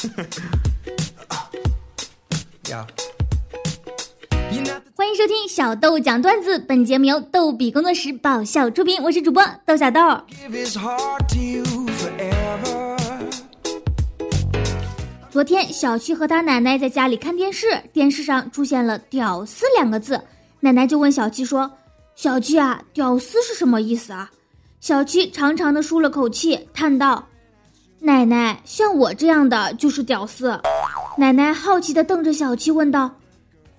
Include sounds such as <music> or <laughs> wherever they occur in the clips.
<laughs> 欢迎收听小豆讲段子，本节目由逗比工作室爆笑出品，我是主播豆小豆。昨天，小七和他奶奶在家里看电视，电视上出现了“屌丝”两个字，奶奶就问小七说：“小七啊，屌丝是什么意思啊？”小七长长的舒了口气，叹道：“奶奶，像我这样的就是屌丝。”奶奶好奇的瞪着小七问道：“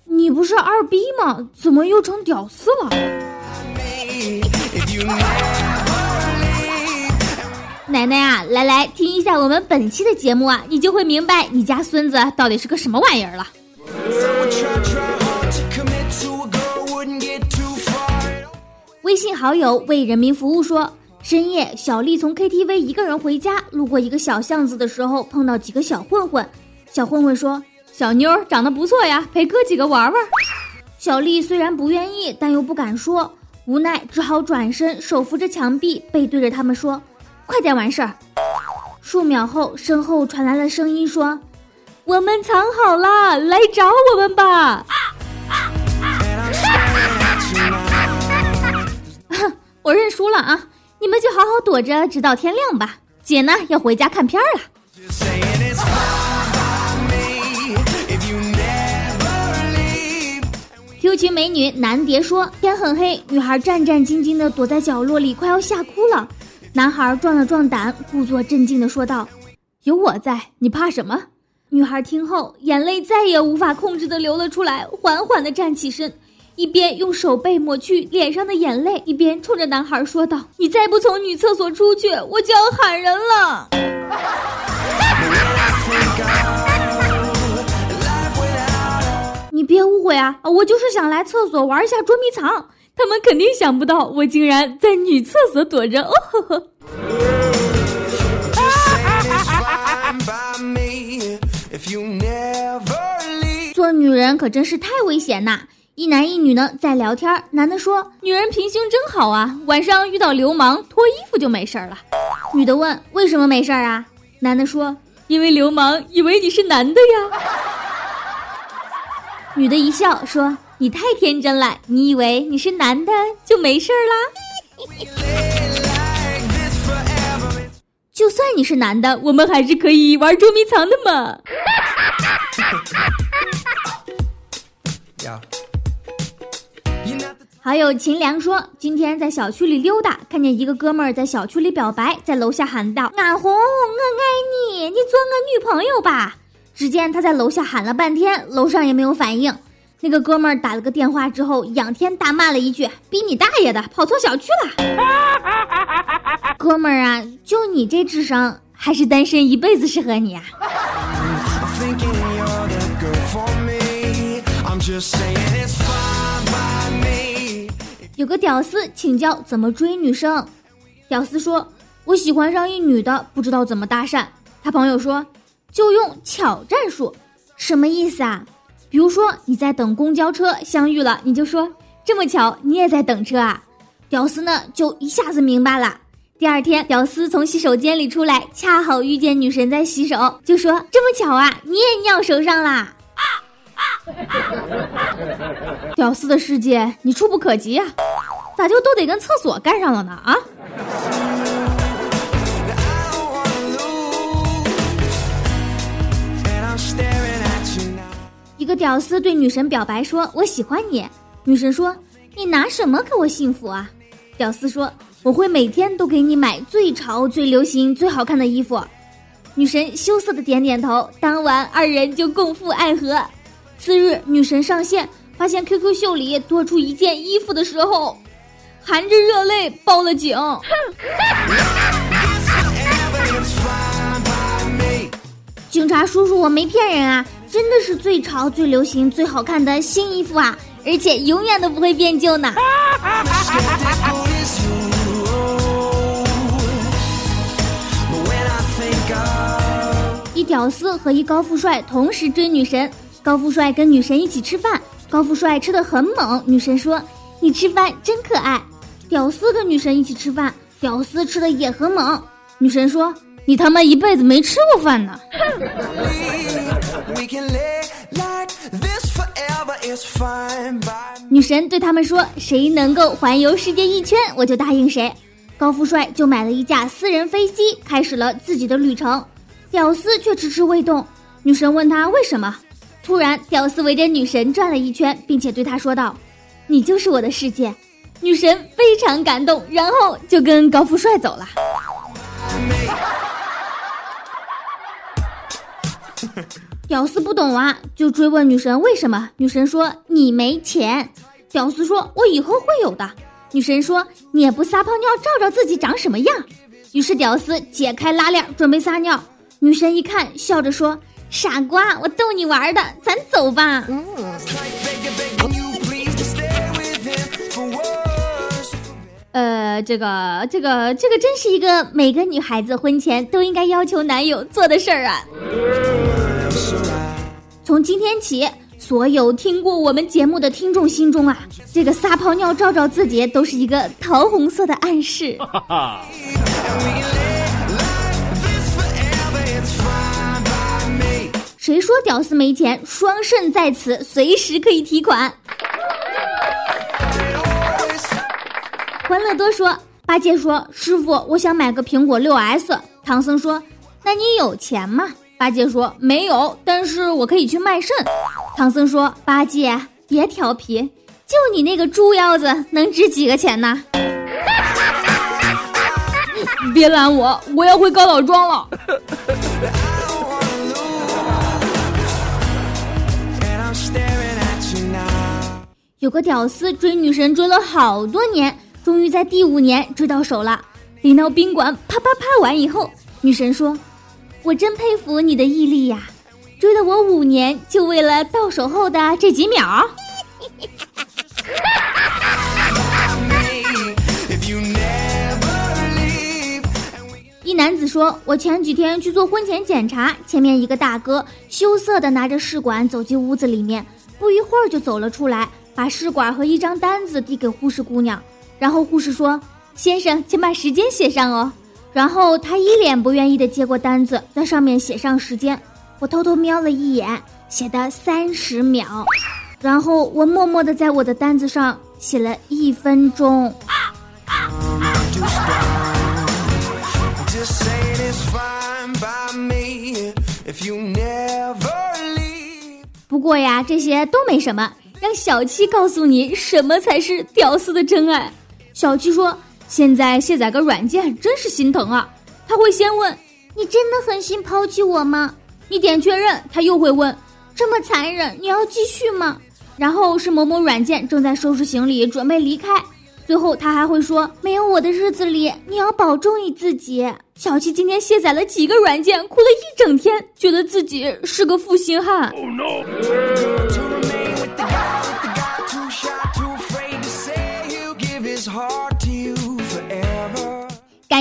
你不是二逼吗？怎么又成屌丝了？” <laughs> 奶奶啊，来来听一下我们本期的节目啊，你就会明白你家孙子到底是个什么玩意儿了。微信好友为人民服务说，深夜小丽从 KTV 一个人回家，路过一个小巷子的时候，碰到几个小混混。小混混说：“小妞长得不错呀，陪哥几个玩玩。”小丽虽然不愿意，但又不敢说，无奈只好转身，手扶着墙壁，背对着他们说。快点完事儿！数秒后，身后传来了声音说：“我们藏好了，来找我们吧！”哼，<laughs> 我认输了啊！你们就好好躲着，直到天亮吧。姐呢，要回家看片儿了。Q 群美女南蝶说：“天很黑，女孩战战兢兢的躲在角落里，快要吓哭了。”男孩壮了壮胆，故作镇静地说道：“有我在，你怕什么？”女孩听后，眼泪再也无法控制地流了出来，缓缓地站起身，一边用手背抹去脸上的眼泪，一边冲着男孩说道：“你再不从女厕所出去，我就要喊人了。<laughs> ”你别误会啊，我就是想来厕所玩一下捉迷藏。他们肯定想不到，我竟然在女厕所躲着。哦呵呵。做女人可真是太危险呐！一男一女呢在聊天，男的说：“女人平胸真好啊，晚上遇到流氓脱衣服就没事了。”女的问：“为什么没事啊？”男的说：“因为流氓以为你是男的呀。”女的一笑说。你太天真了，你以为你是男的就没事儿啦？就算你是男的，我们还是可以玩捉迷藏的嘛。好友秦良说，今天在小区里溜达，看见一个哥们儿在小区里表白，在楼下喊道：“俺红，我爱你，你做我女朋友吧。”只见他在楼下喊了半天，楼上也没有反应。那个哥们儿打了个电话之后，仰天大骂了一句：“逼你大爷的，跑错小区了！” <laughs> 哥们儿啊，就你这智商，还是单身一辈子适合你啊！有个屌丝请教怎么追女生，屌丝说：“我喜欢上一女的，不知道怎么搭讪。”他朋友说：“就用巧战术，什么意思啊？”比如说你在等公交车相遇了，你就说这么巧你也在等车啊？屌丝呢就一下子明白了。第二天，屌丝从洗手间里出来，恰好遇见女神在洗手，就说这么巧啊，你也尿手上啦！<laughs> 屌丝的世界你触不可及啊，咋就都得跟厕所干上了呢？啊？一个屌丝对女神表白说：“我喜欢你。”女神说：“你拿什么给我幸福啊？”屌丝说：“我会每天都给你买最潮、最流行、最好看的衣服。”女神羞涩的点点头。当晚，二人就共赴爱河。次日，女神上线，发现 QQ 秀里多出一件衣服的时候，含着热泪报了警。<laughs> 警察叔叔，我没骗人啊！真的是最潮、最流行、最好看的新衣服啊！而且永远都不会变旧呢。<laughs> 一屌丝和一高富帅同时追女神，高富帅跟女神一起吃饭，高富帅吃的很猛，女神说：“你吃饭真可爱。”屌丝跟女神一起吃饭，屌丝吃的也很猛，女神说：“你他妈一辈子没吃过饭呢！<laughs> 女神对他们说：“谁能够环游世界一圈，我就答应谁。”高富帅就买了一架私人飞机，开始了自己的旅程。屌丝却迟迟未动。女神问他为什么。突然，屌丝围着女神转了一圈，并且对她说道：“你就是我的世界。”女神非常感动，然后就跟高富帅走了。屌丝不懂啊，就追问女神为什么。女神说：“你没钱。”屌丝说：“我以后会有的。”女神说：“你也不撒泡尿照照自己长什么样？”于是屌丝解开拉链准备撒尿。女神一看，笑着说：“傻瓜，我逗你玩的，咱走吧。”呃，这个这个这个真是一个每个女孩子婚前都应该要求男友做的事儿啊！从今天起，所有听过我们节目的听众心中啊，这个撒泡尿照照自己都是一个桃红色的暗示。哈 <laughs> 哈谁说屌丝没钱？双肾在此，随时可以提款。欢乐多说，八戒说：“师傅，我想买个苹果六 S。”唐僧说：“那你有钱吗？”八戒说：“没有，但是我可以去卖肾。”唐僧说：“八戒，别调皮，就你那个猪腰子，能值几个钱呢？” <laughs> 别拦我，我要回高老庄了。有个屌丝追女神追了好多年。终于在第五年追到手了，领到宾馆啪啪啪完以后，女神说：“我真佩服你的毅力呀，追了我五年，就为了到手后的这几秒。<laughs> ”一男子说：“我前几天去做婚前检查，前面一个大哥羞涩的拿着试管走进屋子里面，不一会儿就走了出来，把试管和一张单子递给护士姑娘。”然后护士说：“先生，请把时间写上哦。”然后他一脸不愿意的接过单子，在上面写上时间。我偷偷瞄了一眼，写的三十秒。然后我默默的在我的单子上写了一分钟。不过呀，这些都没什么。让小七告诉你什么才是屌丝的真爱。小七说：“现在卸载个软件真是心疼啊！”他会先问：“你真的狠心抛弃我吗？”你点确认，他又会问：“这么残忍，你要继续吗？”然后是某某软件正在收拾行李准备离开，最后他还会说：“没有我的日子里，你要保重你自己。”小七今天卸载了几个软件，哭了一整天，觉得自己是个负心汉。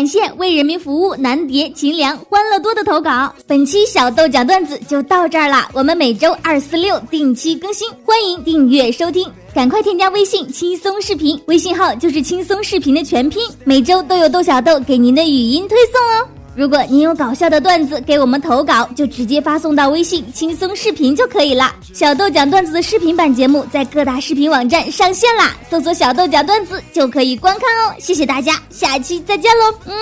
感谢为人民服务南蝶、秦良、欢乐多的投稿。本期小豆讲段子就到这儿了，我们每周二、四、六定期更新，欢迎订阅收听。赶快添加微信“轻松视频”，微信号就是“轻松视频”的全拼，每周都有豆小豆给您的语音推送哦。如果您有搞笑的段子给我们投稿，就直接发送到微信“轻松视频”就可以了。小豆讲段子的视频版节目在各大视频网站上线啦，搜索“小豆讲段子”就可以观看哦。谢谢大家，下期再见喽，嗯。